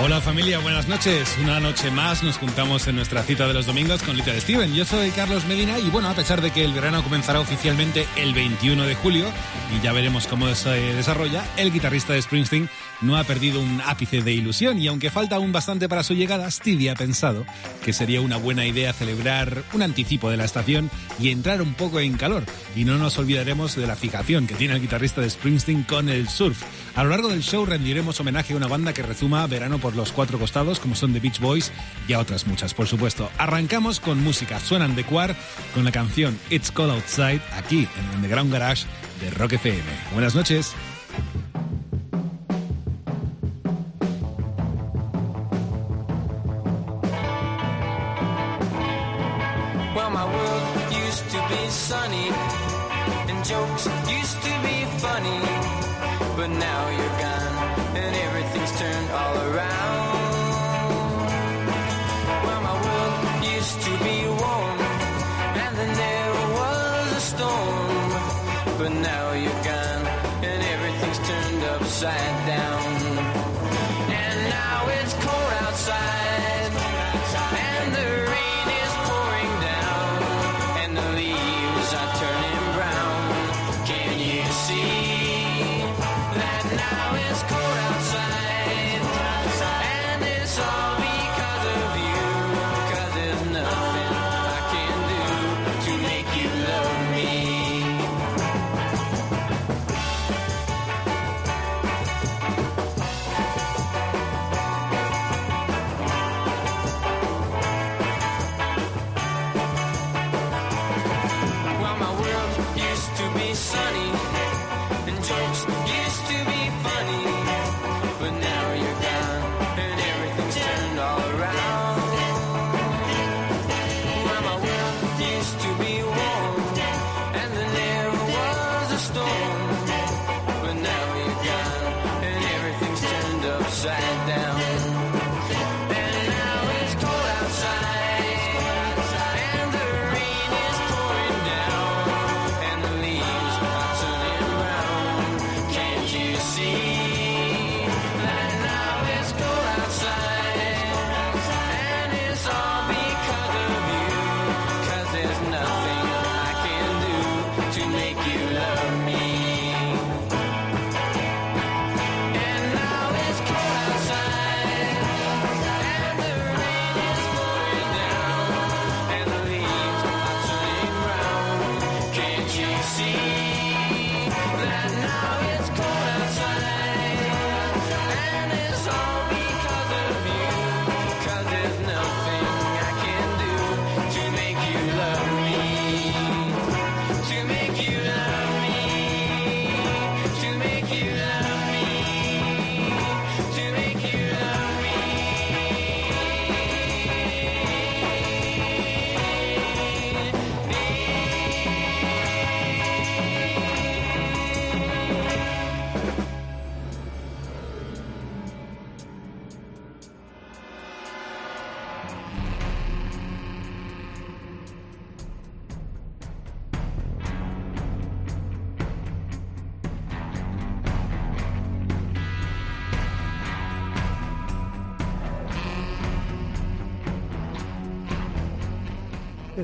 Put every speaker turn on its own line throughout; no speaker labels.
Hola familia, buenas noches. Una noche más nos juntamos en nuestra cita de los domingos con Little Steven. Yo soy Carlos Medina y bueno, a pesar de que el verano comenzará oficialmente el 21 de julio y ya veremos cómo se desarrolla, el guitarrista de Springsteen no ha perdido un ápice de ilusión y aunque falta aún bastante para su llegada, Stevie ha pensado que sería una buena idea celebrar un anticipo de la estación y entrar un poco en calor. Y no nos olvidaremos de la fijación que tiene el guitarrista de Springsteen con el surf. A lo largo del show rendiremos homenaje a una banda que rezuma verano por los cuatro costados, como son The Beach Boys y a otras muchas, por supuesto. Arrancamos con música. Suenan de Quar con la canción It's Cold Outside aquí en el Underground Garage de Rock FM. Buenas noches.
But now turned all around. Well, my world used to be warm, and then there was a storm, but now you're gone, and everything's turned upside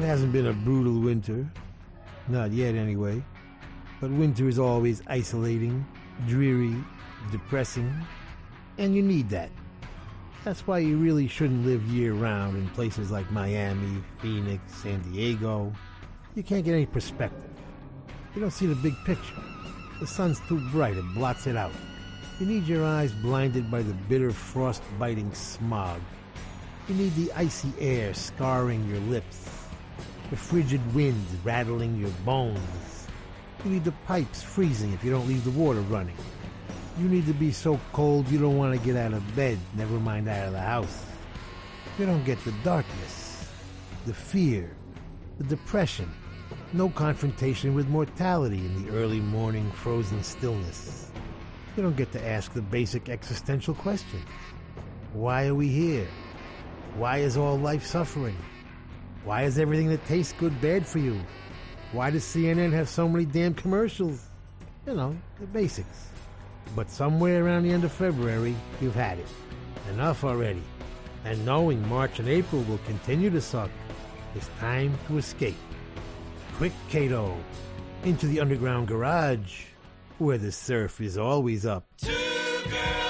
hasn't been a brutal winter. Not yet, anyway. But winter is always isolating, dreary, depressing, and you need that. That's why you really shouldn't live year round in places like Miami, Phoenix, San Diego. You can't get any perspective. You don't see the big picture. The sun's too bright, it blots it out. You need your eyes blinded by the bitter frost biting smog. You need the icy air scarring your lips, the frigid wind rattling your bones. You need the pipes freezing if you don't leave the water running. You need to be so cold you don't want to get out of bed, never mind out of the house. You don't get the darkness, the fear, the depression, No confrontation with mortality in the early morning frozen stillness. You don't get to ask the basic existential question Why are we here? Why is all life suffering? Why is everything that tastes good bad for you? Why does CNN have so many damn commercials? You know, the basics. But somewhere around the end of February, you've had it. Enough already. And knowing March and April will continue to suck, it's time to escape. Quick, Cato, into the underground garage, where the surf is always up.
Two girls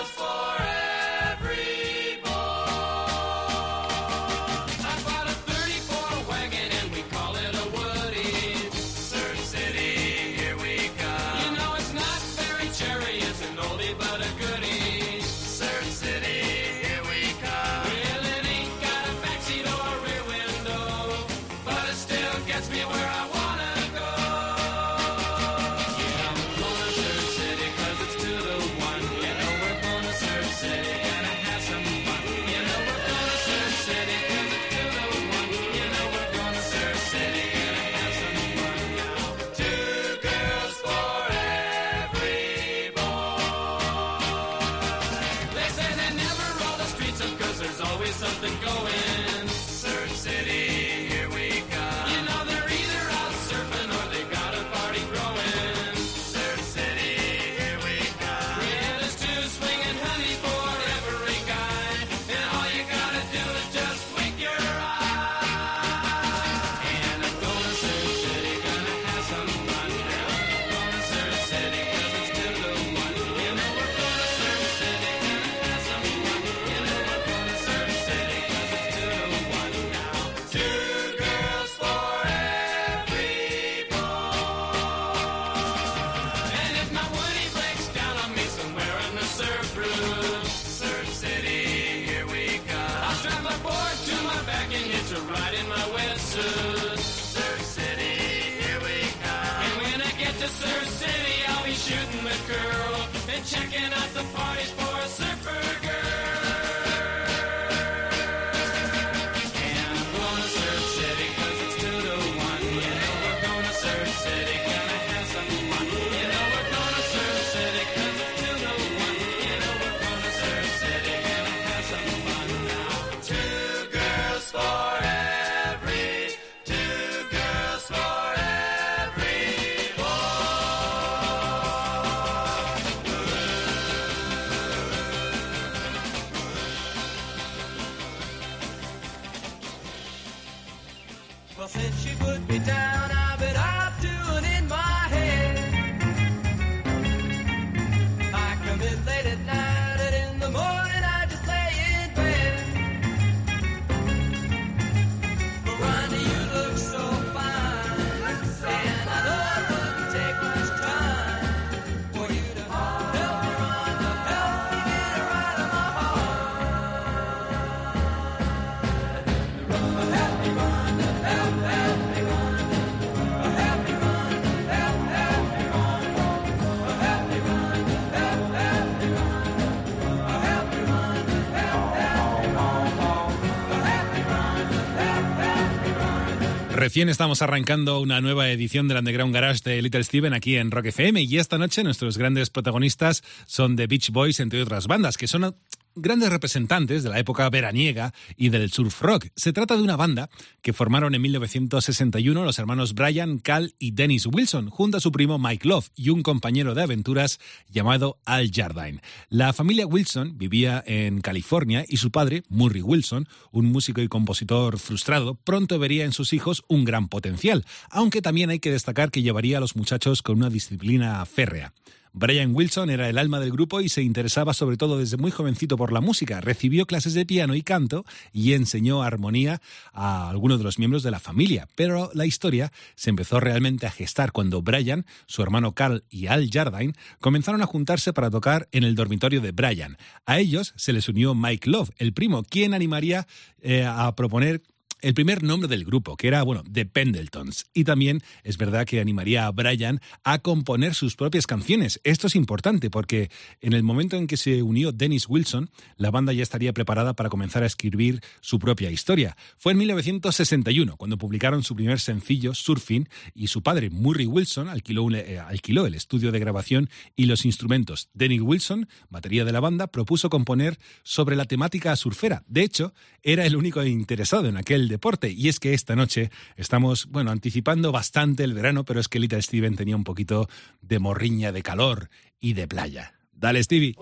Estamos arrancando una nueva edición del Underground Garage de Little Steven aquí en Rock FM y esta noche nuestros grandes protagonistas son The Beach Boys, entre otras bandas, que son grandes representantes de la época veraniega y del surf rock. Se trata de una banda que formaron en 1961 los hermanos Brian, Cal y Dennis Wilson, junto a su primo Mike Love y un compañero de aventuras llamado Al Jardine. La familia Wilson vivía en California y su padre, Murray Wilson, un músico y compositor frustrado, pronto vería en sus hijos un gran potencial, aunque también hay que destacar que llevaría a los muchachos con una disciplina férrea. Brian Wilson era el alma del grupo y se interesaba sobre todo desde muy jovencito por la música. Recibió clases de piano y canto y enseñó armonía a algunos de los miembros de la familia. Pero la historia se empezó realmente a gestar cuando Brian, su hermano Carl y Al Jardine comenzaron a juntarse para tocar en el dormitorio de Brian. A ellos se les unió Mike Love, el primo, quien animaría eh, a proponer el primer nombre del grupo, que era, bueno, The Pendletons. Y también es verdad que animaría a Brian a componer sus propias canciones. Esto es importante porque en el momento en que se unió Dennis Wilson, la banda ya estaría preparada para comenzar a escribir su propia historia. Fue en 1961 cuando publicaron su primer sencillo, Surfing, y su padre, Murray Wilson, alquiló, eh, alquiló el estudio de grabación y los instrumentos. Dennis Wilson, batería de la banda, propuso componer sobre la temática surfera. De hecho, era el único interesado en aquel Y es que esta noche estamos, bueno, anticipando bastante el verano, pero es que Little Steven tenía un poquito de morriña de calor y de playa. Dale, Stevie.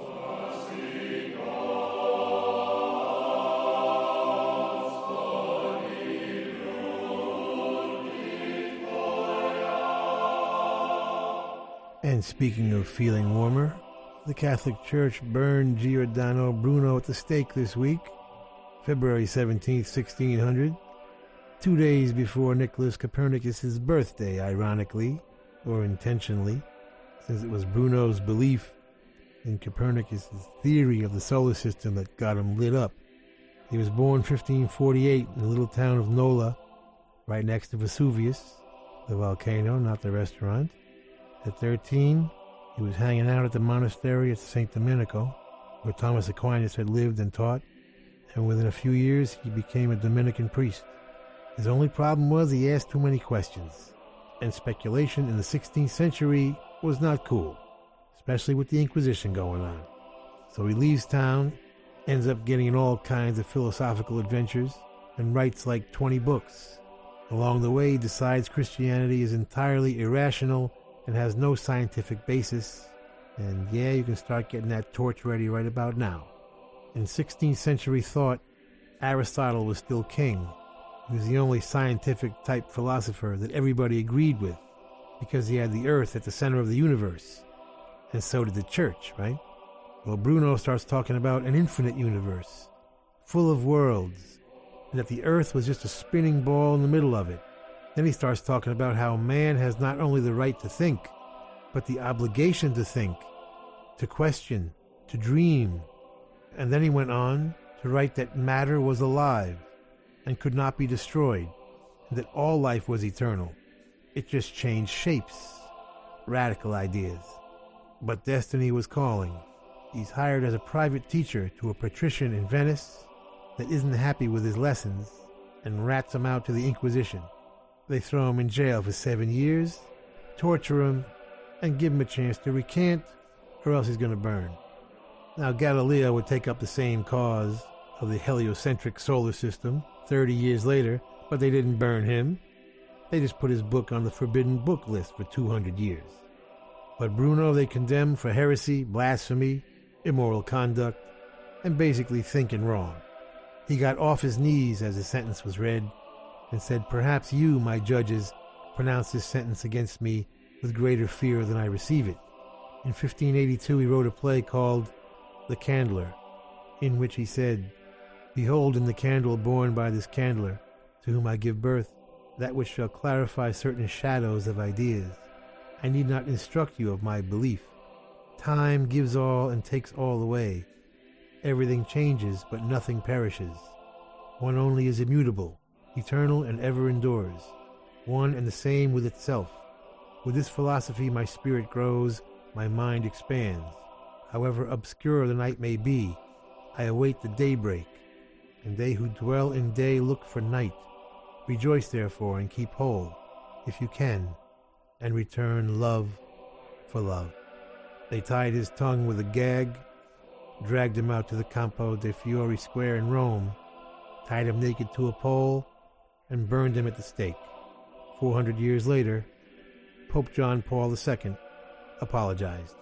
And speaking of feeling warmer, the Catholic Church burned Giordano Bruno at the stake this week, February 17, 1600, two days before Nicholas Copernicus' birthday, ironically, or intentionally, since it was Bruno's belief in Copernicus' theory of the solar system that got him lit up. He was born 1548 in the little town of Nola, right next to Vesuvius, the volcano, not the restaurant. At 13, he was hanging out at the monastery at St. Domenico, where Thomas Aquinas had lived and taught, and within a few years he became a Dominican priest. His only problem was he asked too many questions, and speculation in the 16th century was not cool, especially with the Inquisition going on. So he leaves town, ends up getting in all kinds of philosophical adventures, and writes like 20 books. Along the way, he decides Christianity is entirely irrational and has no scientific basis. And yeah, you can start getting that torch ready right about now. In 16th century thought, Aristotle was still king. He was the only scientific type philosopher that everybody agreed with because he had the earth at the center of the universe. And so did the church, right? Well, Bruno starts talking about an infinite universe, full of worlds, and that the earth was just a spinning ball in the middle of it. Then he starts talking about how man has not only the right to think, but the obligation to think, to question, to dream. And then he went on to write that matter was alive and could not be destroyed, and that all life was eternal. It just changed shapes. Radical ideas. But destiny was calling. He's hired as a private teacher to a patrician in Venice that isn't happy with his lessons and rats him out to the Inquisition. They throw him in jail for seven years, torture him, and give him a chance to recant, or else he's going to burn. Now, Galileo would take up the same cause of the heliocentric solar system 30 years later, but they didn't burn him. They just put his book on the forbidden book list for 200 years. But Bruno they condemned for heresy, blasphemy, immoral conduct, and basically thinking wrong. He got off his knees as the sentence was read and said, Perhaps you, my judges, pronounce this sentence against me with greater fear than I receive it. In 1582, he wrote a play called The Candler, in which he said, Behold, in the candle borne by this candler, to whom I give birth, that which shall clarify certain shadows of ideas. I need not instruct you of my belief. Time gives all and takes all away. Everything changes, but nothing perishes. One only is immutable, eternal and ever endures, one and the same with itself. With this philosophy my spirit grows, my mind expands. However obscure the night may be, I await the daybreak, and they who dwell in day look for night. Rejoice therefore and keep whole, if you can, and return love for love. They tied his tongue with a gag, dragged him out to the Campo de Fiori Square in Rome, tied him naked to a pole, and burned him at the stake. Four hundred years later, Pope John Paul II apologized.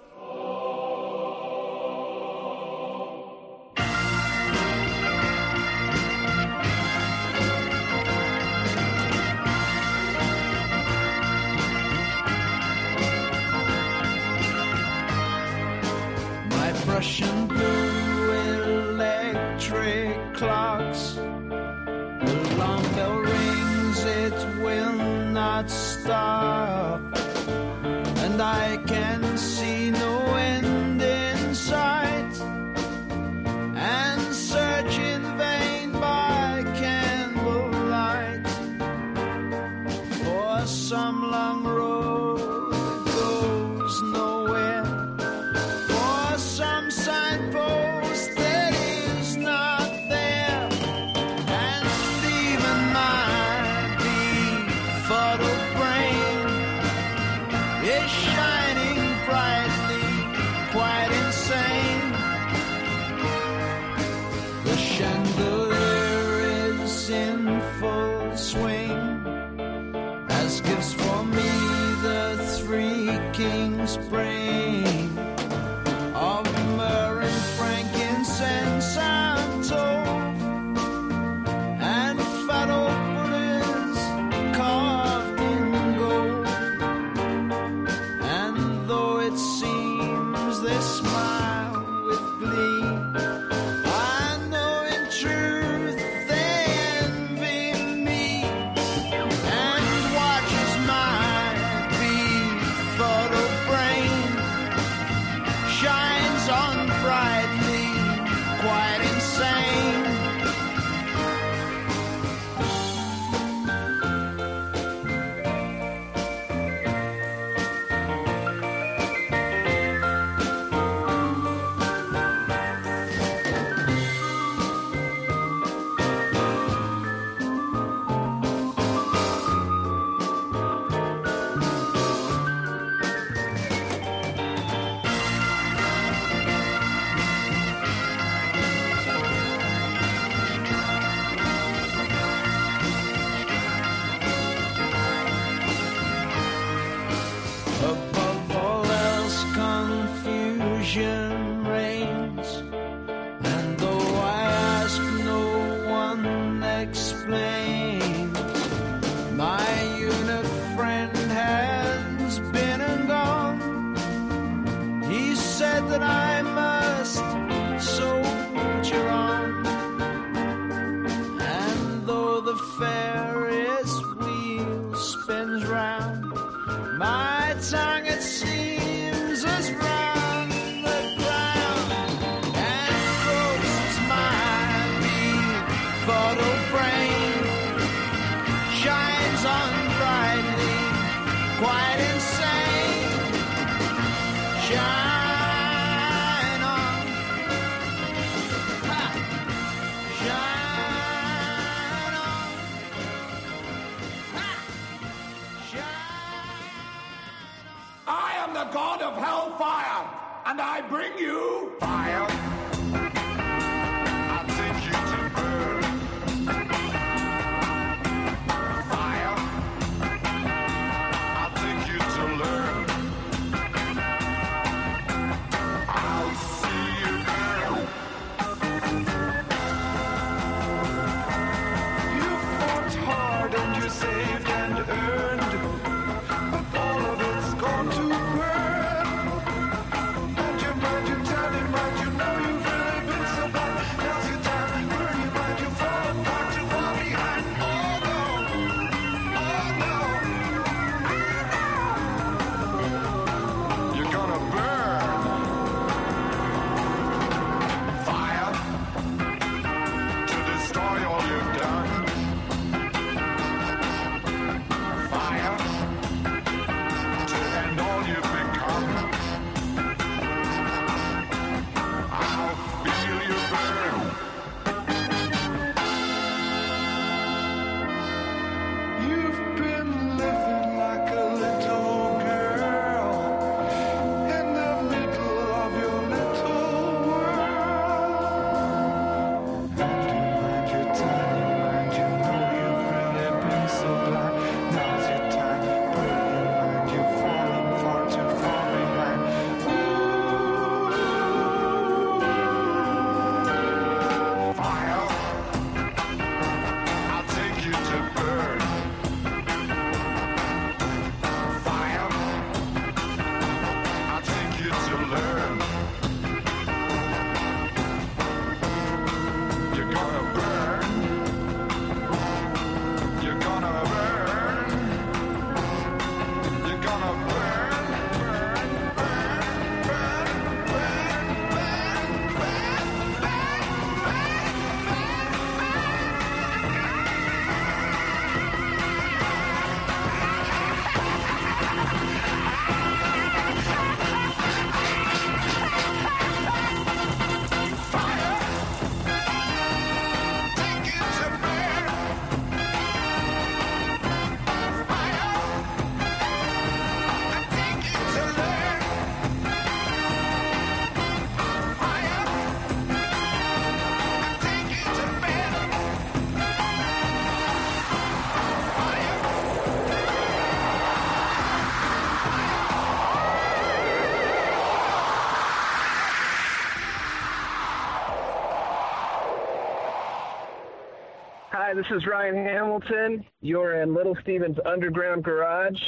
Hi, this is Ryan Hamilton. You're in Little Steven's Underground Garage,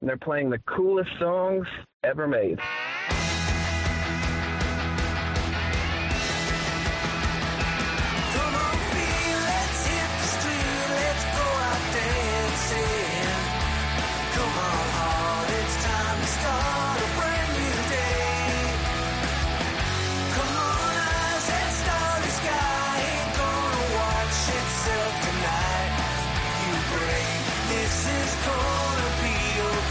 and they're playing the coolest songs ever made.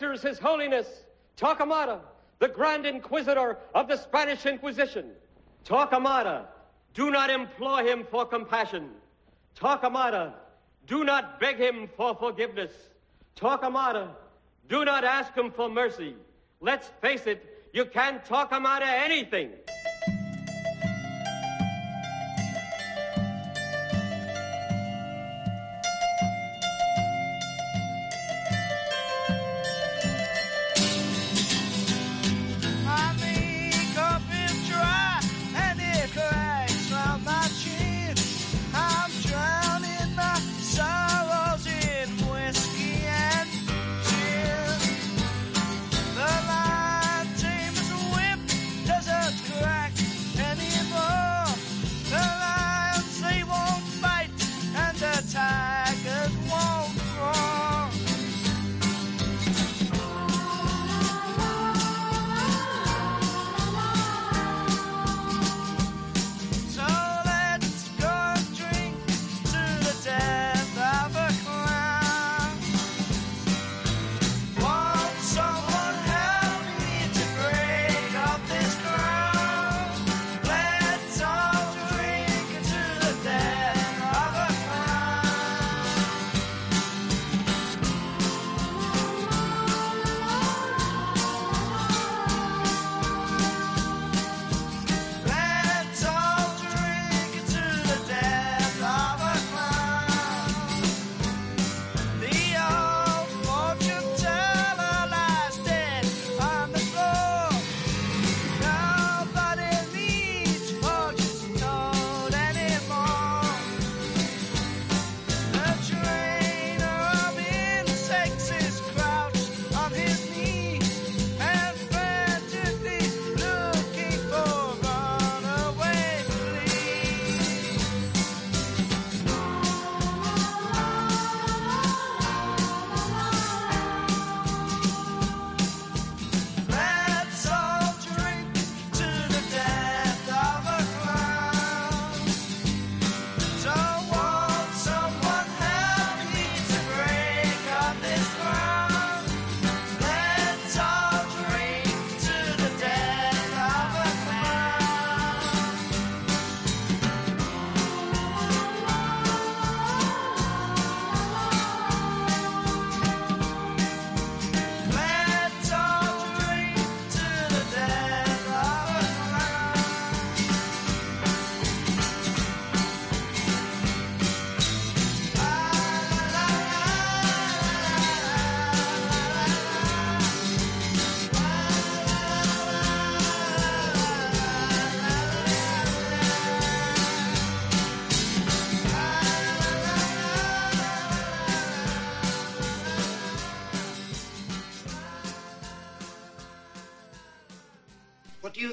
enters His Holiness Torquemada, the Grand Inquisitor of the Spanish Inquisition. Torquemada, do not implore him for compassion. Torquemada, do not beg him for forgiveness. Torquemada, do not ask him for mercy. Let's face it, you can't Torquemada anything.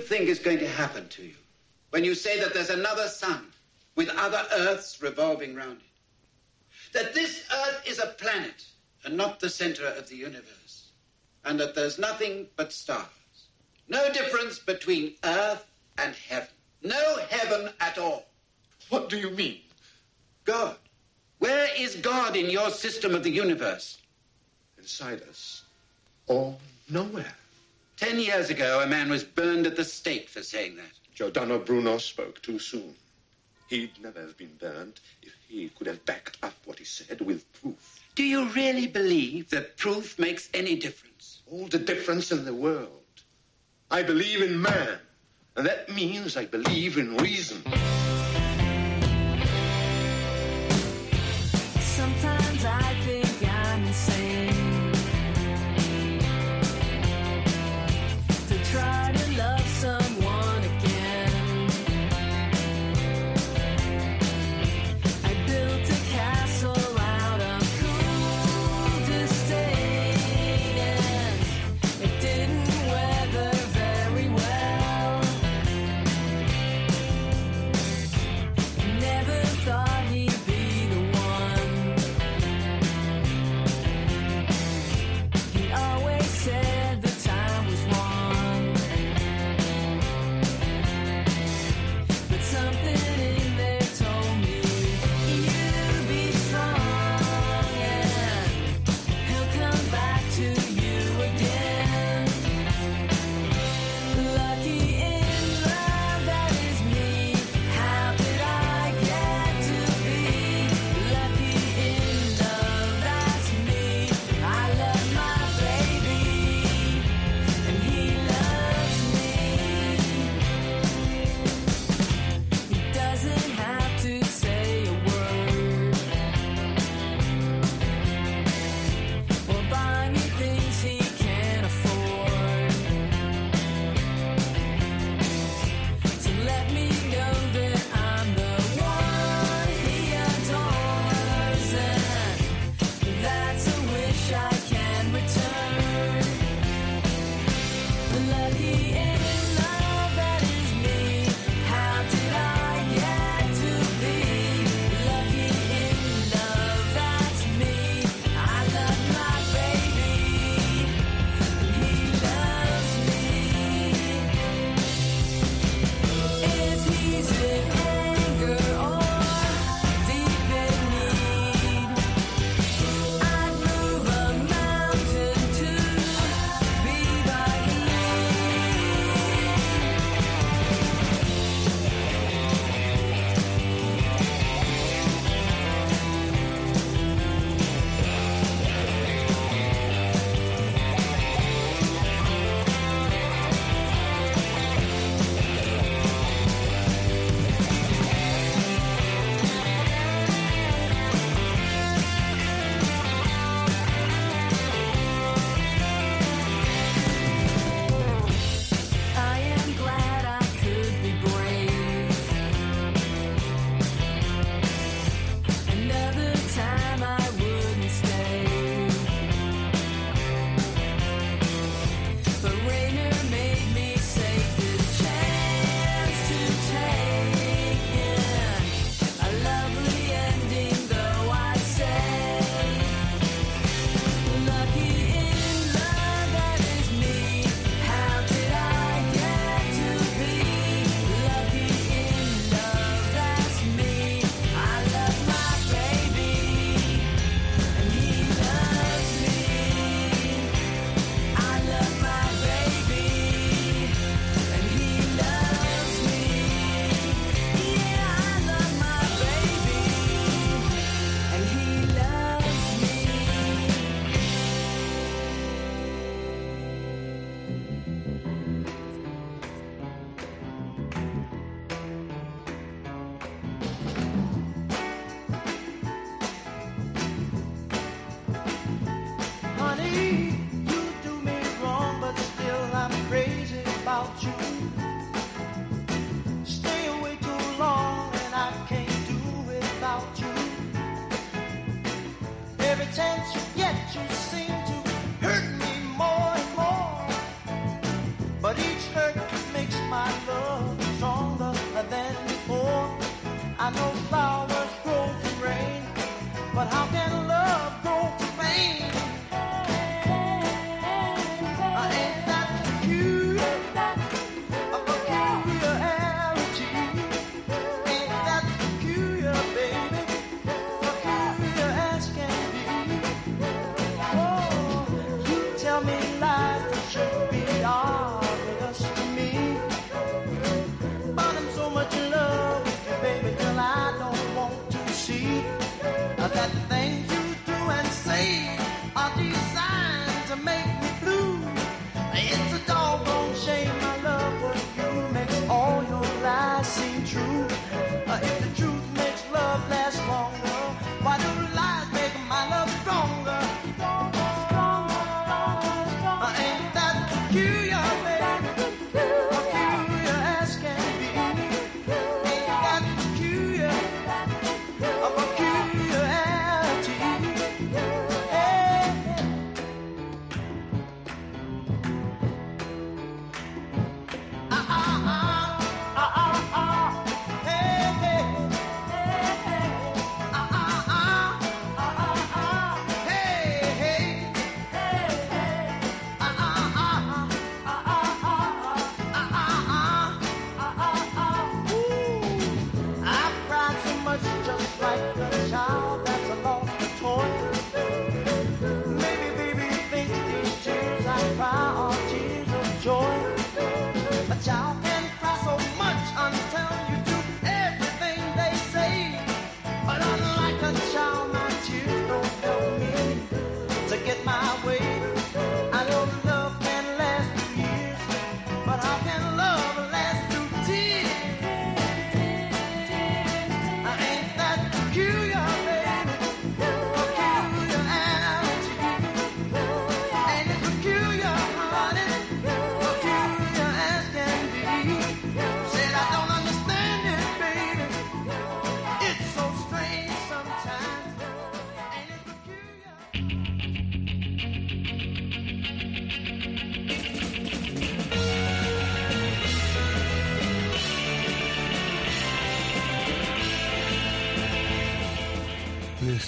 Think is going to happen to you when you say that there's another sun with other Earths revolving round it? That this Earth is a planet and not the center of the universe, and that there's nothing but stars. No difference between Earth and heaven. No heaven at all.
What do you mean?
God. Where is God in your system of the universe?
Inside us. Or nowhere.
Ten years ago, a man was burned at the stake for saying that.
Giordano Bruno spoke too soon. He'd never have been burned if he could have backed up what he said with proof.
Do you really believe that proof makes any difference?
All the difference in the world. I believe in man, and that means I believe in reason.
Sometimes I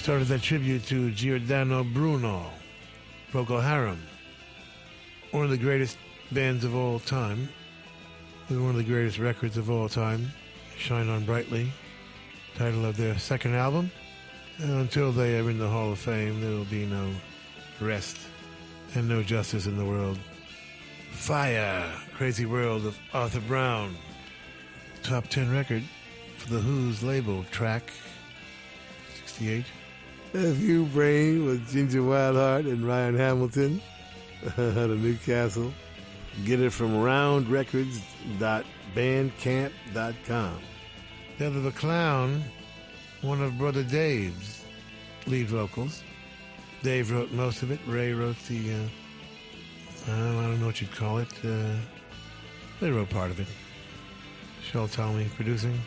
started that tribute to Giordano Bruno, Procol Harum, one of the greatest bands of all time, with one of the greatest records of all time, Shine On Brightly, title of their second album. And until they are in the Hall of Fame, there will be no rest and no justice in the world. Fire, Crazy World of Arthur Brown, top 10 record for the Who's label, track 68. Have you brain with Ginger Wildheart and Ryan Hamilton out of Newcastle? Get it from roundrecords.bandcamp.com. Death of a Clown, one of Brother Dave's lead vocals. Dave wrote most of it. Ray wrote the, uh, I don't know what you'd call it. Uh, they wrote part of it. Shel Talmy producing.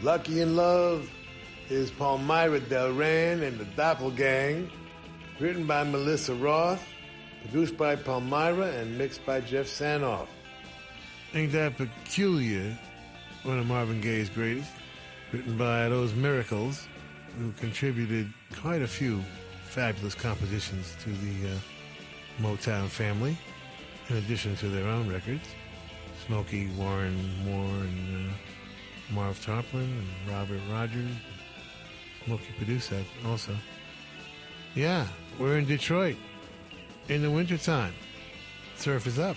Lucky in Love is Palmyra Delran and the Doppelgang, written by Melissa Roth, produced by Palmyra, and mixed by Jeff Sanoff. Ain't That Peculiar, one of Marvin Gaye's greatest, written by those miracles who contributed quite a few fabulous compositions to the uh, Motown family, in addition to their own records. Smokey Warren Moore and uh, Marv Tarplin and Robert Rogers. Smokey produced that also. Yeah, we're in Detroit in the wintertime. Surf is up.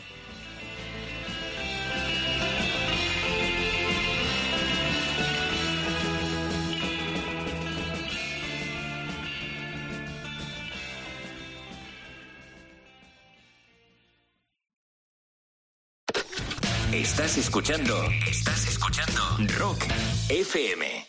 Estás escuchando. Estás escuchando. Rock FM.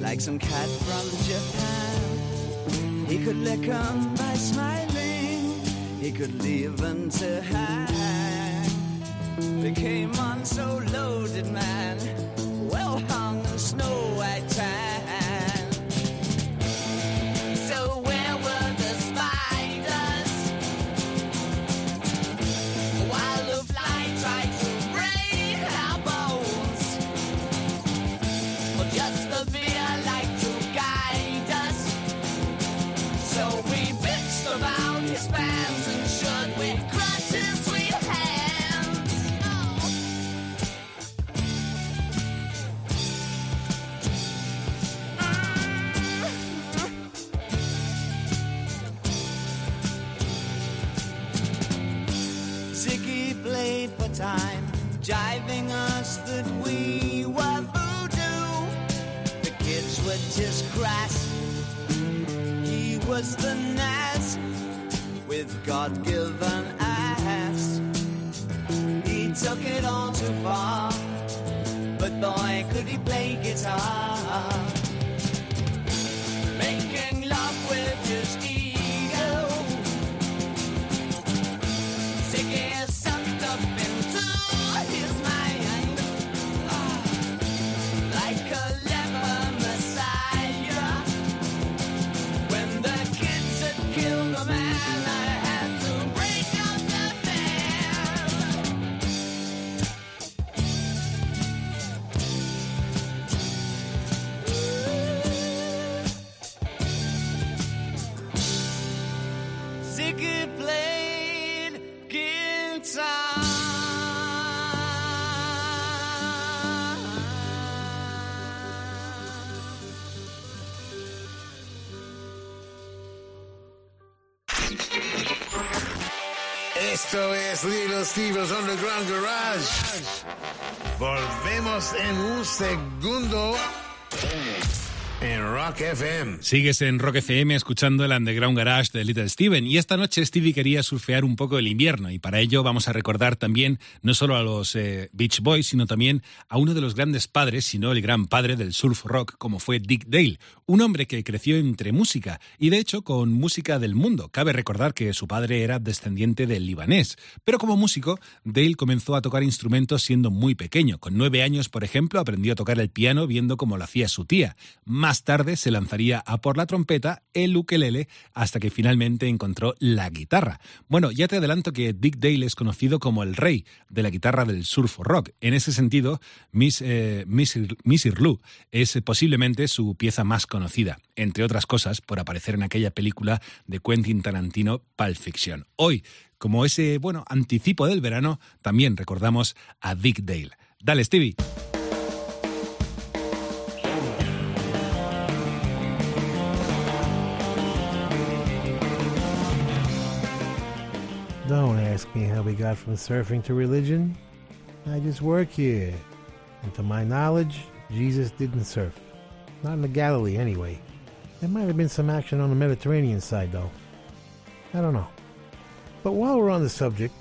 like some cat from Japan. He could lick 'em by smiling, he could leave 'em to hang. Became on so loaded, man, well hung in snow white was the Nas with God given ass. He took it all too far, but boy, could he play guitar.
Steve's Underground Garage. Volvemos en un segundo en Rock FM.
Sigues en Rock FM escuchando el Underground Garage de Little Steven y esta noche Stevie quería surfear un poco el invierno y para ello vamos a recordar también no solo a los eh, Beach Boys sino también a uno de los grandes padres, sino el gran padre del surf rock como fue Dick Dale, un hombre que creció entre música y de hecho con música del mundo. Cabe recordar que su padre era descendiente del libanés, pero como músico Dale comenzó a tocar instrumentos siendo muy pequeño. Con nueve años, por ejemplo, aprendió a tocar el piano viendo cómo lo hacía su tía. Más tarde se lanzaría a por la trompeta, el ukelele, hasta que finalmente encontró la guitarra. Bueno, ya te adelanto que Dick Dale es conocido como el rey de la guitarra del surf rock. En ese sentido, Miss, eh, Miss, Miss es posiblemente su pieza más conocida, entre otras cosas por aparecer en aquella película de Quentin Tarantino, Pulp Fiction. Hoy, como ese, bueno, anticipo del verano, también recordamos a Dick Dale. Dale, Stevie.
Don't ask me how we got from surfing to religion. I just work here. And to my knowledge, Jesus didn't surf. Not in the Galilee, anyway. There might have been some action on the Mediterranean side, though. I don't know. But while we're on the subject,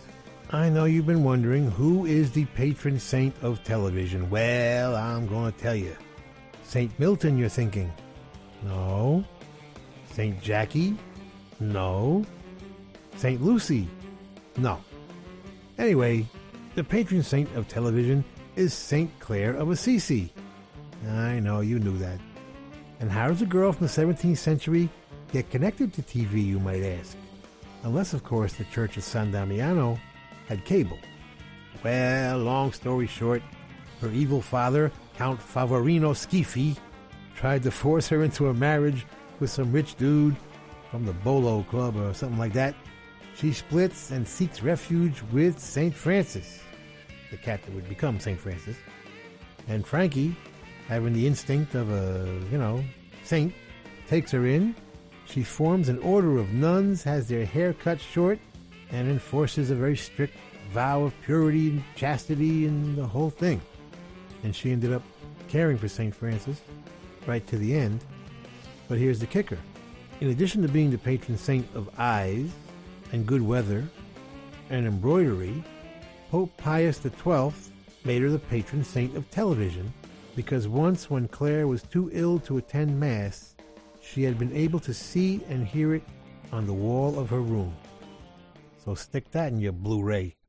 I know you've been wondering who is the patron saint of television. Well, I'm going to tell you. St. Milton, you're thinking. No. St. Jackie? No. St. Lucy? No. Anyway, the patron saint of television is St. Clare of Assisi. I know you knew that. And how does a girl from the 17th century get connected to TV, you might ask? Unless, of course, the Church of San Damiano had cable. Well, long story short, her evil father, Count Favorino Schifi, tried to force her into a marriage with some rich dude from the Bolo Club or something like that. She splits and seeks refuge with St. Francis, the cat that would become St. Francis. And Frankie, having the instinct of a, you know, saint, takes her in. She forms an order of nuns, has their hair cut short, and enforces a very strict vow of purity and chastity and the whole thing. And she ended up caring for St. Francis right to the end. But here's the kicker. In addition to being the patron saint of eyes and good weather and embroidery, Pope Pius XII made her the patron saint of television because once when Clare was too ill to attend Mass, she had been able to see and hear it on the wall of her room. So stick that in your Blu-ray.
That's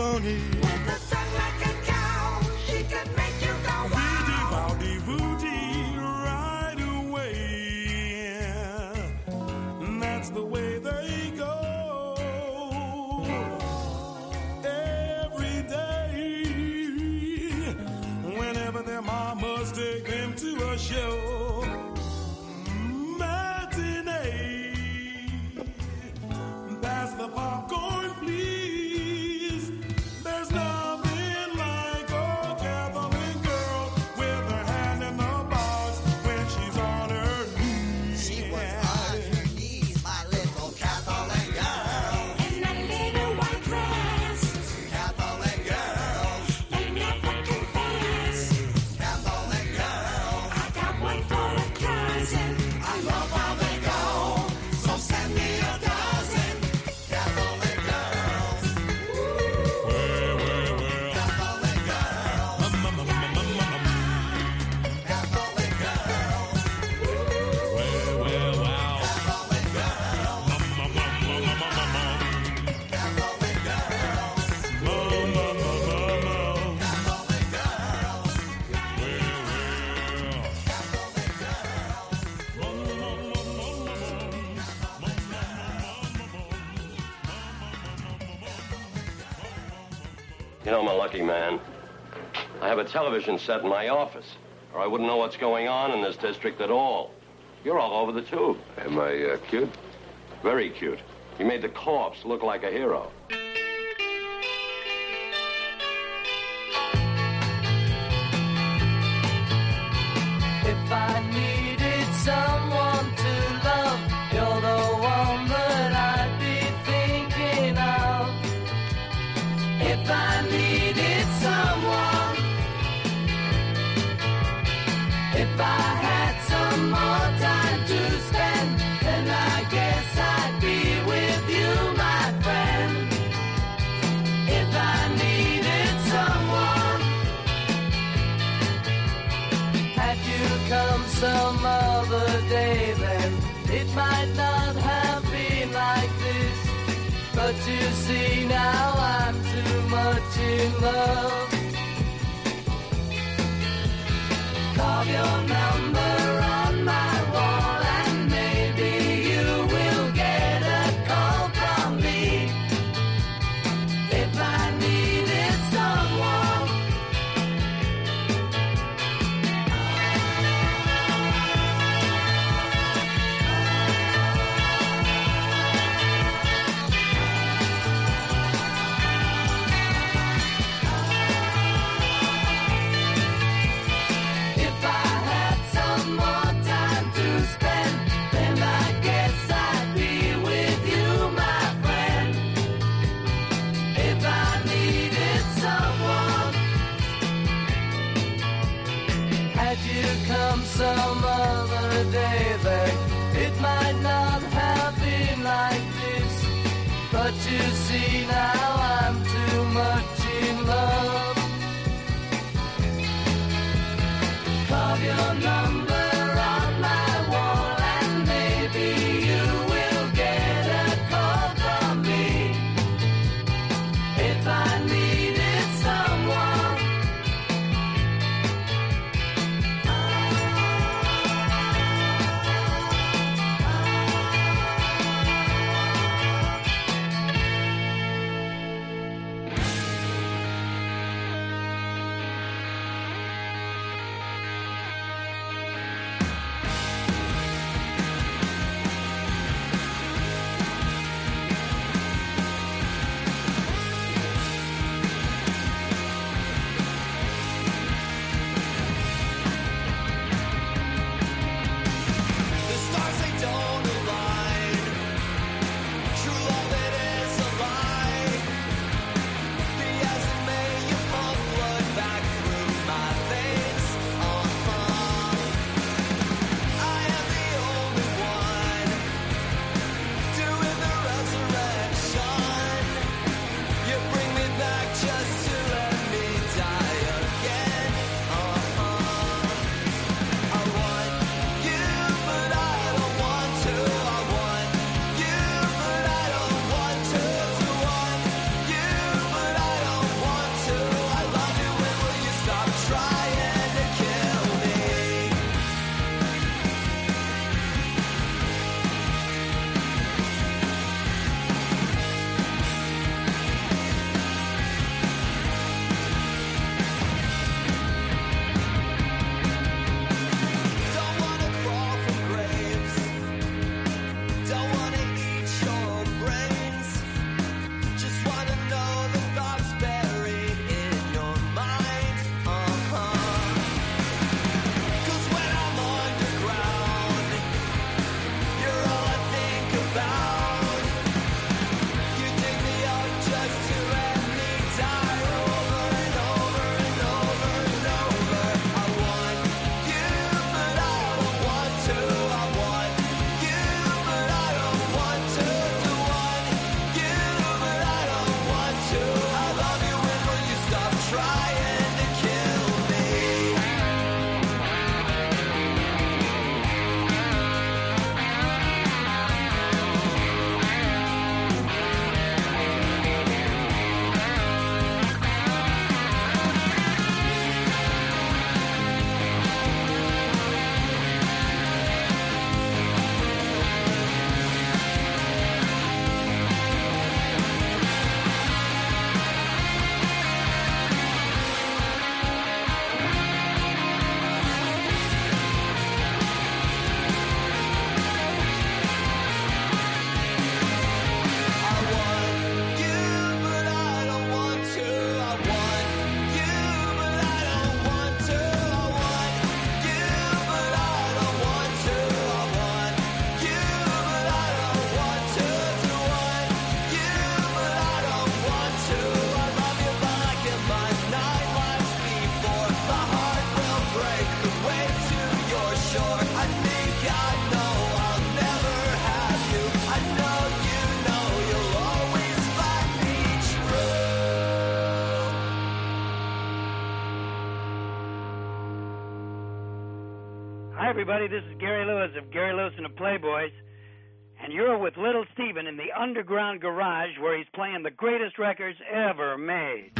won't?
You know, I'm a lucky man. I have a television set in my office, or I wouldn't know what's going on in this district at all. You're all over the tube.
Am I uh, cute?
Very cute. You made the corpse look like a hero. underground garage where he's playing the greatest records ever made.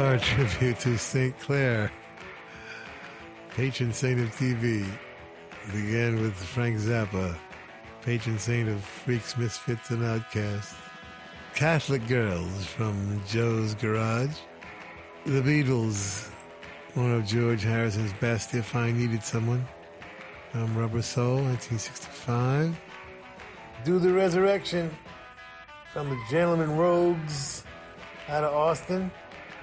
Our tribute to St. Clare, patron saint of TV. Began with Frank Zappa, patron saint of freaks, misfits, and outcasts. Catholic Girls from Joe's Garage. The Beatles, one of George Harrison's best, If I Needed Someone. From Rubber Soul, 1965. Do the Resurrection from the Gentlemen Rogues out of Austin.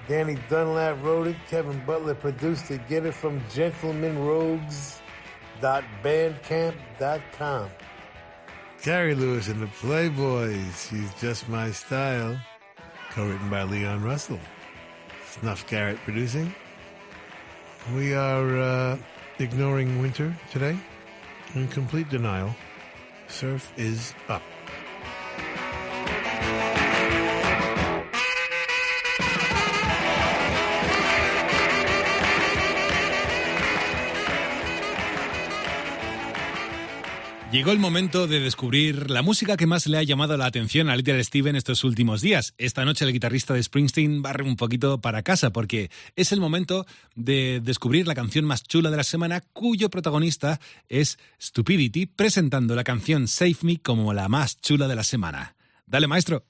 Danny Dunlap wrote it. Kevin Butler produced it. Get it from gentlemanrogues.bandcamp.com.
Gary Lewis and the Playboys. She's just my style. Co-written by Leon Russell. Snuff Garrett producing. We are uh, ignoring winter today in complete denial. Surf is up.
Llegó el momento de descubrir la música que más le ha llamado la atención a Little Steven estos últimos días. Esta noche el guitarrista de Springsteen barre un poquito para casa porque es el momento de descubrir la canción más chula de la semana cuyo protagonista es Stupidity presentando la canción Save Me como la más chula de la semana. Dale maestro.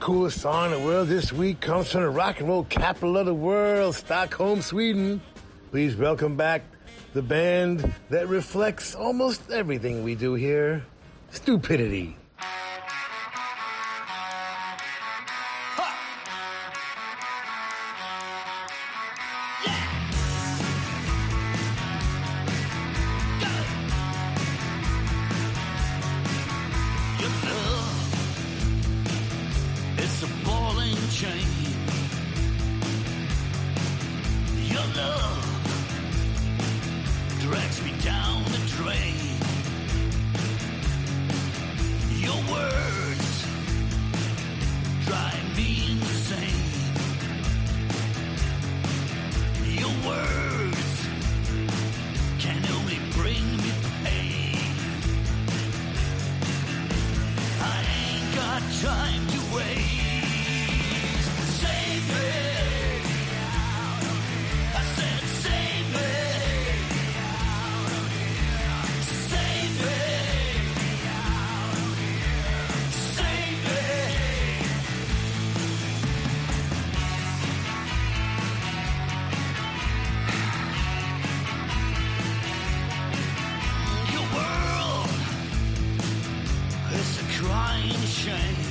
Coolest song in the world this week comes from the rock and roll capital of the world, Stockholm, Sweden. Please welcome back the band that reflects almost everything we do here, Stupidity.
shame.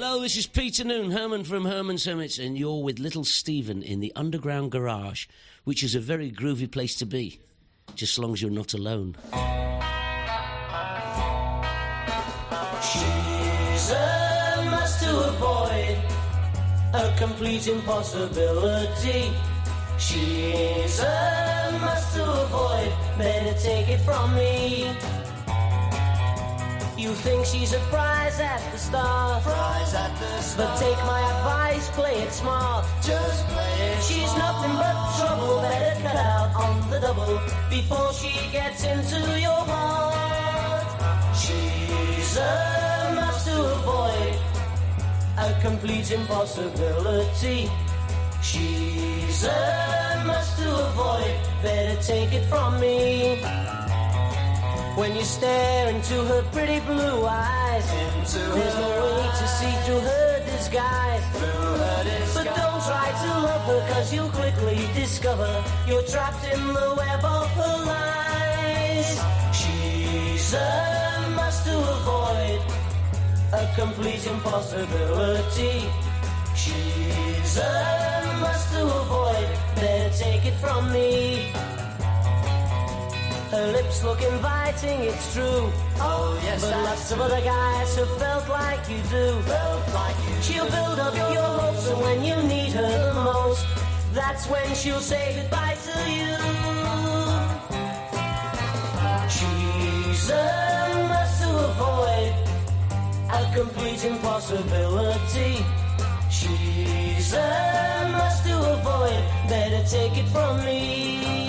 Hello, this is Peter Noone, Herman from Herman's Hermits, and you're with Little Steven in the Underground Garage, which is a very groovy place to be, just as long as you're not alone.
She's a must to avoid, a complete impossibility. She's a must to avoid, better take it from me. You think she's a prize at the start, prize at the start. But take my advice, play it smart. Just play it She's nothing but trouble, better cut out on the double before she gets into your heart. She's a must to avoid, a complete impossibility. She's a must to avoid, better take it from me. When you stare into her pretty blue eyes, there's no way to see through her disguise. But don't try to love her, cause you'll quickly discover you're trapped in the web of her lies. She's a must to avoid, a complete impossibility. She's a Her lips look inviting, it's true. Oh yes, but lots of other guys have felt like you do. Felt like you she'll build up your hopes, and when you need her the most, that's when she'll say goodbye to you. She's a must to avoid, a complete impossibility. She's a must to avoid, better take it from me.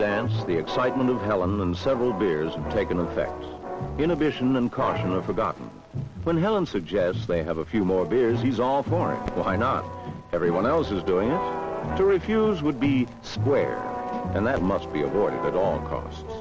Dance, the excitement of Helen, and several beers have taken effect. Inhibition and caution are forgotten. When Helen suggests they have a few more beers, he's all for it. Why not? Everyone else is doing it. To refuse would be square, and that must be avoided at all costs.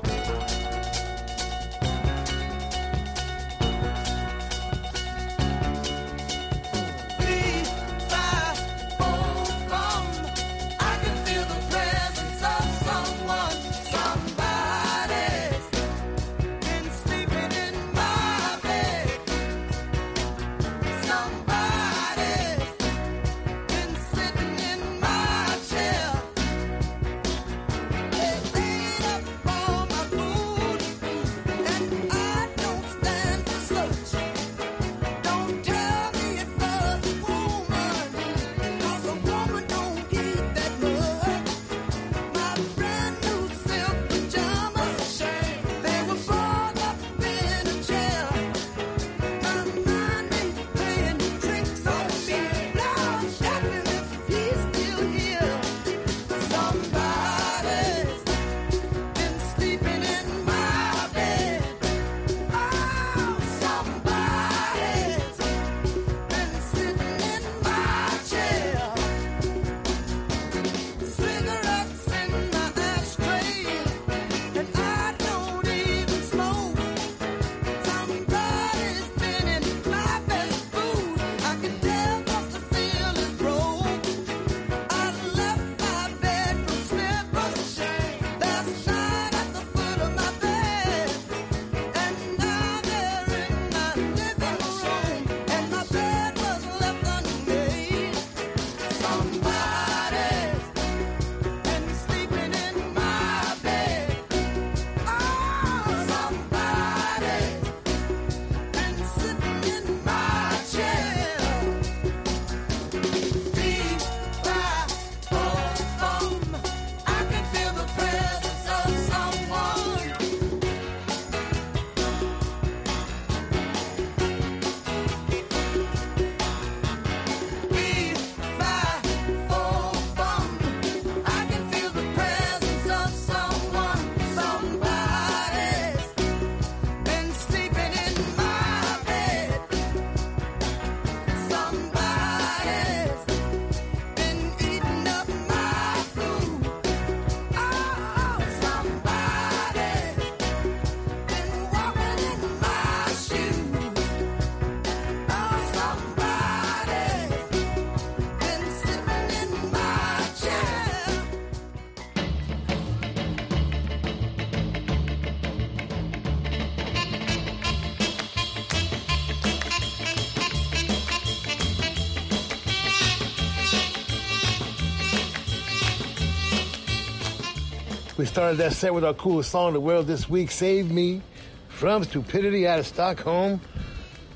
We started that set with our coolest song in the world this week, Save Me from Stupidity out of Stockholm,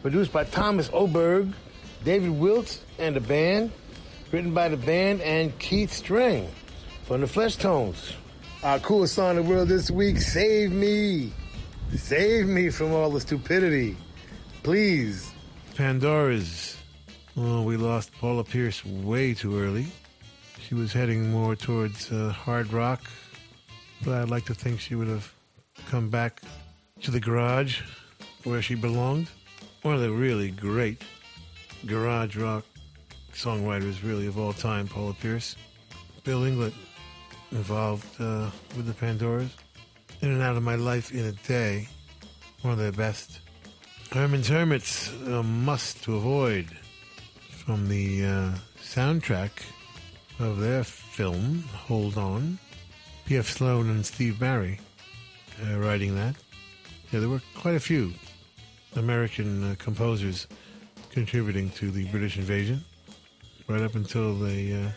produced by Thomas Oberg, David Wiltz, and the band, written by the band and Keith Streng from the Fleshtones. Our coolest song in the world this week, Save Me. Save me from all the stupidity. Please.
Pandora's. Oh, we lost Paula Pierce way too early. She was heading more towards uh, hard rock, but I'd like to think she would have come back to the garage where she belonged. One of the really great garage rock songwriters, really, of all time, Paula Pierce. Bill Inglot involved uh, with the Pandoras. In and out of my life in a day. One of their best. Herman's Hermits, a must to avoid from the uh, soundtrack of their film, Hold On. P.F. Sloan and Steve Barri uh, writing that. Yeah, there were quite a few American uh, composers contributing to the British invasion, right up until they uh,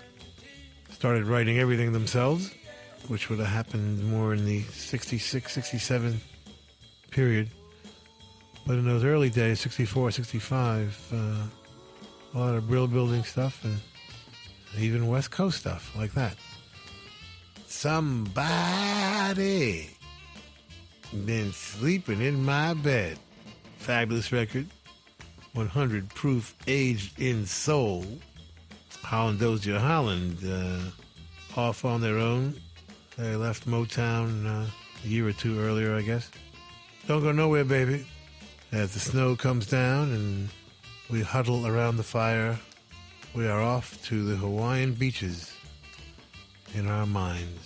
started writing everything themselves, which would have happened more in the 66, 67 period. But in those early days, 64, 65, uh, a lot of brill building stuff and even West Coast stuff like that. Somebody been sleeping in my bed. Fabulous record. 100 proof aged in soul. Holland Dozier Holland uh, off on their own. They left Motown uh, a year or two earlier, I guess. Don't go nowhere, baby. As the snow comes down and we huddle around the fire, we are off to the Hawaiian beaches in our minds.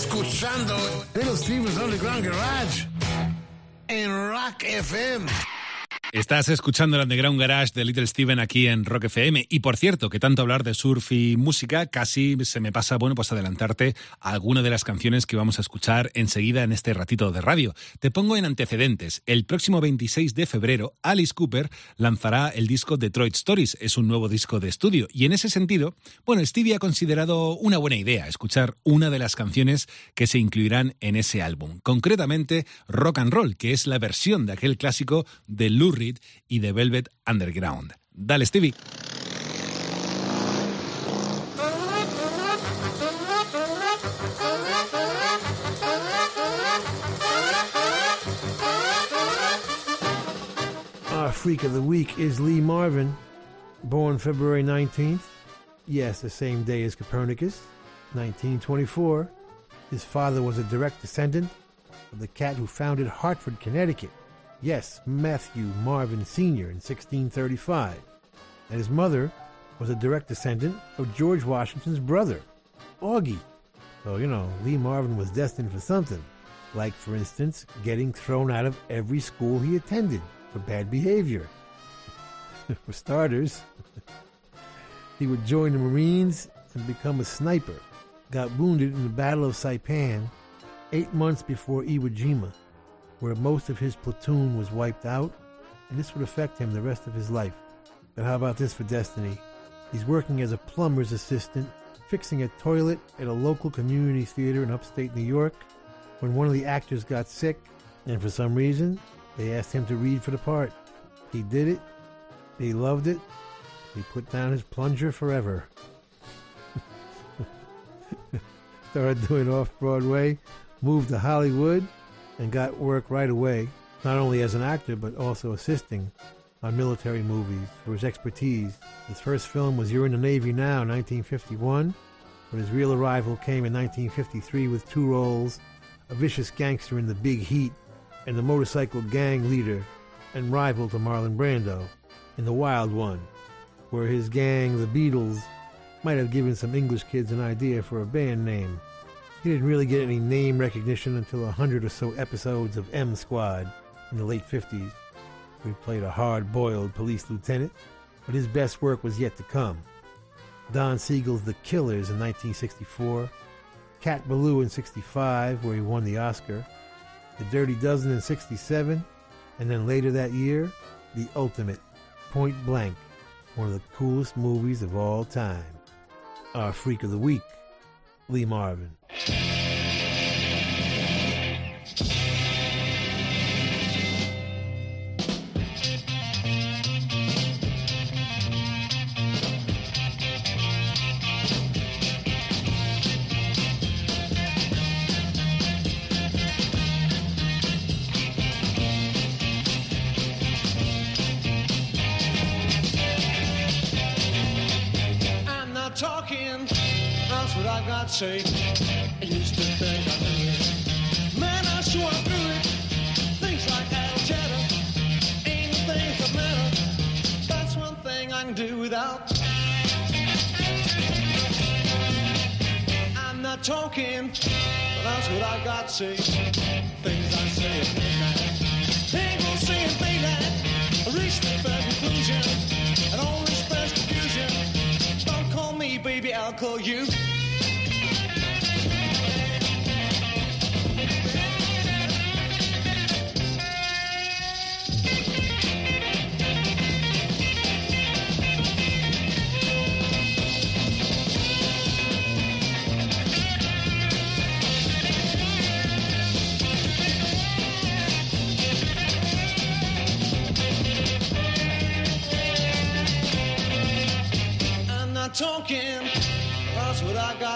Escuchando Little Steven's Underground Garage en Rock FM.
Estás escuchando el Underground Garage de Little Steven aquí en Rock FM. Y por cierto, que tanto hablar de surf y música, casi se me pasa, bueno, pues adelantarte alguna de las canciones que vamos a escuchar enseguida en este ratito de radio. Te pongo en antecedentes. El próximo 26 de febrero, Alice Cooper lanzará el disco Detroit Stories. Es un nuevo disco de estudio. Y en ese sentido, bueno, Stevie ha considerado una buena idea escuchar una de las canciones que se incluirán en ese álbum. Concretamente, Rock and Roll, que es la versión de aquel clásico de Lou Reed y de Velvet Underground. Dale, Stevie.
Our freak of the week is Lee Marvin, born February 19th. Yes, the same day as Copernicus, 1924. His father was a direct descendant of the cat who founded Hartford, Connecticut. Yes, Matthew Marvin Sr. in 1635. And his mother was a direct descendant of George Washington's brother, Augie. So, you know, Lee Marvin was destined for something. Like, for instance, getting thrown out of every school he attended for bad behavior. for starters, he would join the Marines and become a sniper. Got wounded in the Battle of Saipan eight months before Iwo Jima, where most of his platoon was wiped out, and this would affect him the rest of his life. But how about this for destiny? He's working as a plumber's assistant, fixing a toilet at a local community theater in upstate New York, when one of the actors got sick, and for some reason, they asked him to read for the part. He did it. He loved it. He put down his plunger forever. Started doing off Broadway, moved to Hollywood, and got work right away, not only as an actor, but also assisting on military movies for his expertise. His first film was You're in the Navy Now, 1951, but his real arrival came in 1953 with two roles a vicious gangster in The Big Heat and the motorcycle gang leader and rival to Marlon Brando in The Wild One, where his gang, the Beetles, might have given some English kids an idea for a band name. He didn't really get any name recognition until a hundred or so episodes of M Squad in the late 50s, where he played a hard boiled police lieutenant, but his best work was yet to come. Don Siegel's The Killers in 1964, Cat Ballou in 65, where he won the Oscar, The Dirty Dozen in 67, and then later that year, The Ultimate, Point Blank, one of the coolest movies of all time. Our Freak of the Week, Lee Marvin.
I'm but what I got say. Things I say at midnight. Ain't gonna say in daylight. I reached a fair conclusion. And all this best confusion. Don't call me baby, I'll call you.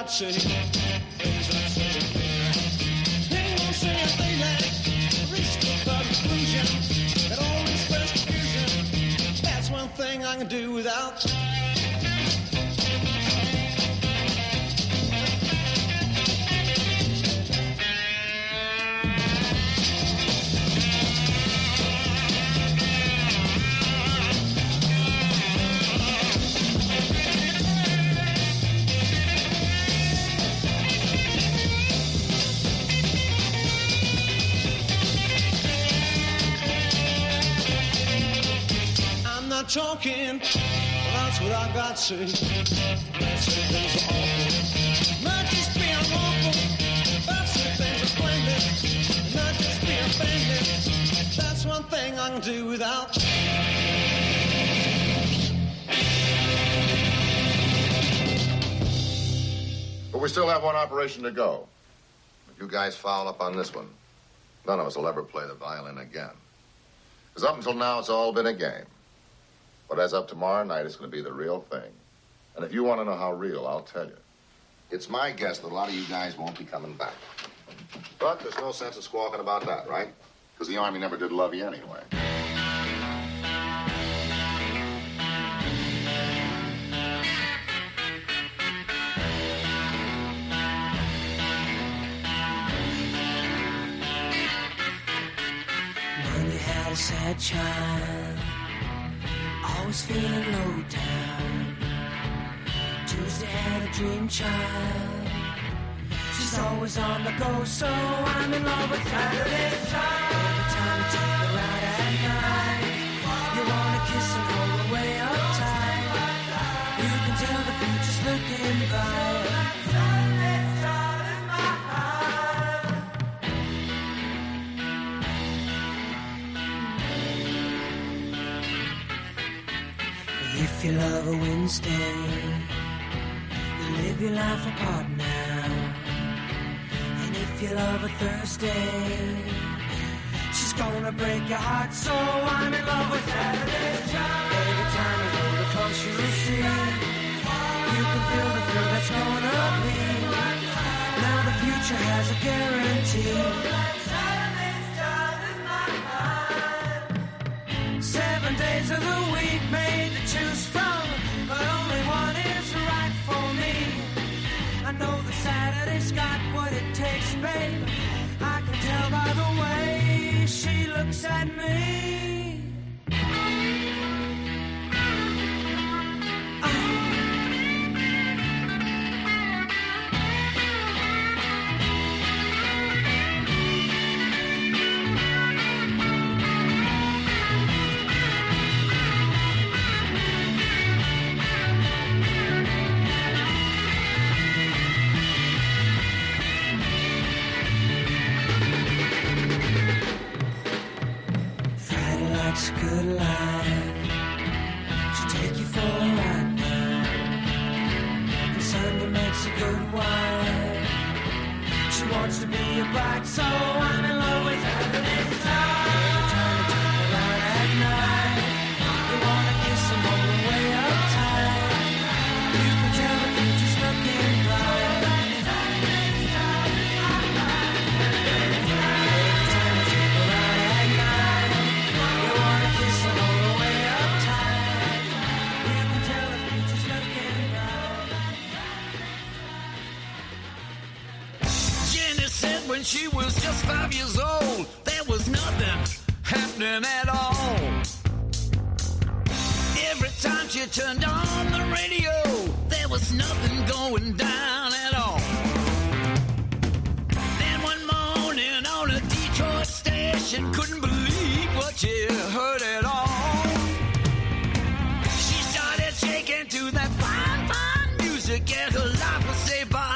I'm I got say. Things are awful. Not just being awful, say things are. Not just being offended, that's one thing I can do without.
But we still have one operation to go. If you guys foul up on this one, none of us will ever play the violin again. Because up until now, it's all been a game. But as of tomorrow night, it's going to be the real thing. And if you want to know how real, I'll tell you. It's my guess that a lot of you guys won't be coming back. But there's no sense in squawking about that, right? Because the Army never did love you anyway.
Monday had a sad child, always feeling low down. Tuesday had a dream child, she's always on the go, so I'm in love with Saturday's child. Every time you take her out at night, If you love a Wednesday, you live your life apart now. And if you love a Thursday, she's gonna break your heart. So I'm in love with Saturday's child. Every time you hold her close, you'll see. You can feel the thrill that's gonna be. Now the future has a guarantee. Seven days of the week made to choose know that Saturday's got what it takes, babe. I can tell by the way she looks at me.
Five years old, there was nothing happening at all. Every time she turned on the radio, there was nothing going down at all. Then one morning on a Detroit station, couldn't believe what she heard at all. She started shaking to that fine, fine music, and her life was saved by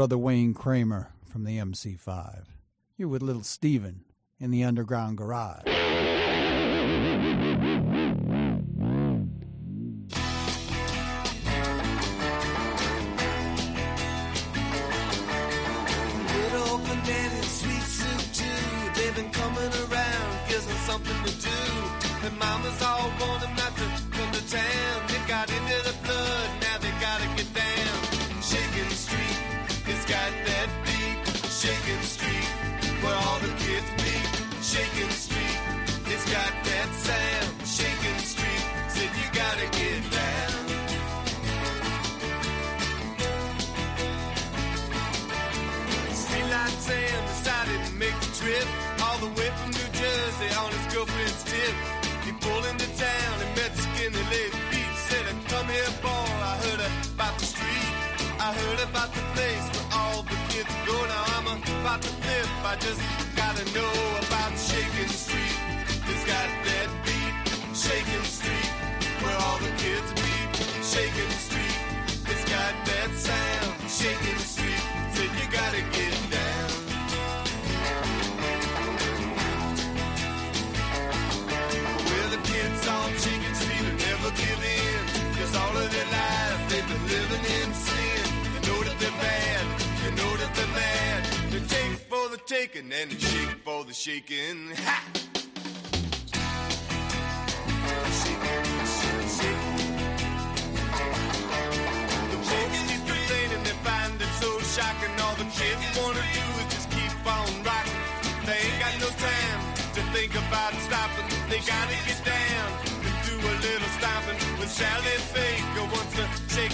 brother Wayne Kramer from the MC5. You're with little Steven in the underground garage.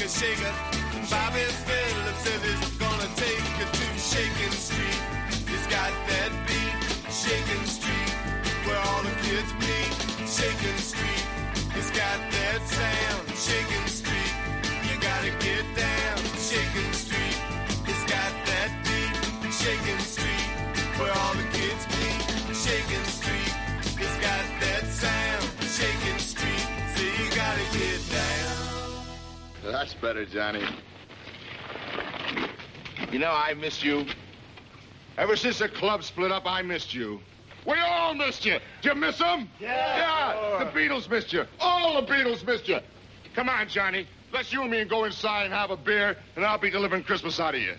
A shaker, Bobby Phillips says he's gonna take her to Shaking Street. It's got that beat, Shaking Street, where all the kids meet. Shaking Street, it's got that sound, Shaking Street. You gotta get down, Shaking Street. It's got that beat, Shaking Street, where all the kids meet. Shaking Street,
That's better, Johnny. You know, I missed you. Ever since the club split up, I missed you. We all missed you. Did you miss them?
Yeah.
Yeah. The Beetles missed you. All the Beetles missed you. Come on, Johnny. Let's you and me go inside and have a beer, and I'll be delivering Christmas out of you.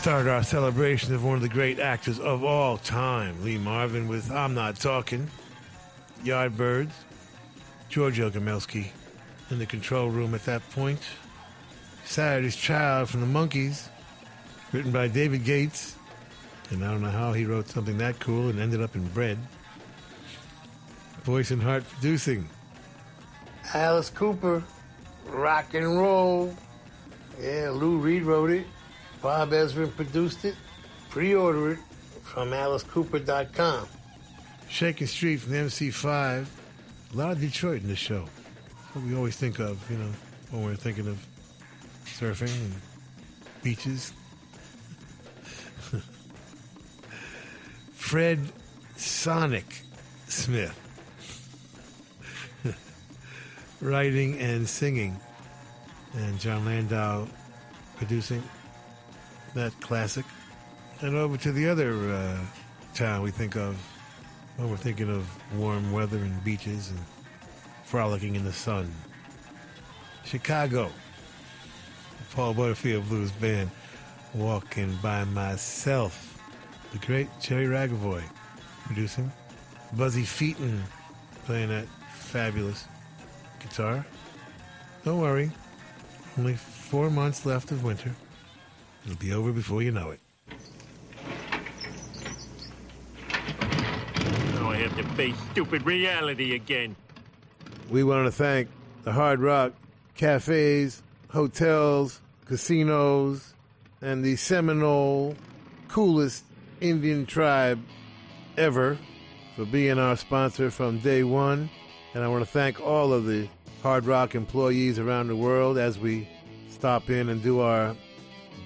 Start our celebration of one of the great actors of all time, Lee Marvin, with I'm Not Talking, Yardbirds, Giorgio Gomelsky in the control room at that point. Saturday's Child from the Monkees, written by David Gates. And I don't know how he wrote something that cool and ended up in Bread. Boyce and Hart producing.
Alice Cooper, rock and roll. Yeah, Lou Reed wrote it. Bob Ezrin produced it. Pre-order it from AliceCooper.com.
Shaking Street from the MC5. A lot of Detroit in the show. What we always think of, you know, when we're thinking of surfing and beaches. Fred Sonic Smith. Writing and singing. And Jon Landau producing that classic. And over to the other uh, town we think of when we're thinking of warm weather and beaches and frolicking in the sun. Chicago. Paul Butterfield Blues Band. Walking by myself. The great Jerry Ragovoy producing. Buzzy Feiten playing that fabulous guitar. Don't worry. Only four months left of winter. It'll be over before you know it.
Now I have to face stupid reality again.
We want to thank the Hard Rock cafes, hotels, casinos, and the Seminole coolest Indian tribe ever for being our sponsor from day one. And I want to thank all of the Hard Rock employees around the world as we stop in and do our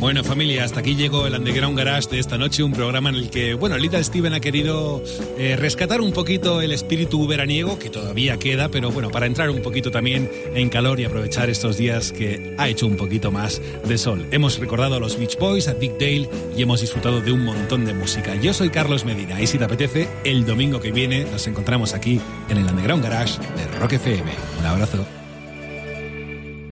Bueno, familia, hasta aquí llegó el Underground Garage de esta noche, un programa en el que, bueno, Little Steven ha querido eh, rescatar un poquito el espíritu veraniego, que todavía queda, pero bueno, para entrar un poquito también en calor y aprovechar estos días que ha hecho un poquito más de sol. Hemos recordado a los Beach Boys, a Dick Dale y hemos disfrutado de un montón de música. Yo soy Carlos Medina y si te apetece, el domingo que viene nos encontramos aquí en el Underground Garage de Rock FM. Un abrazo.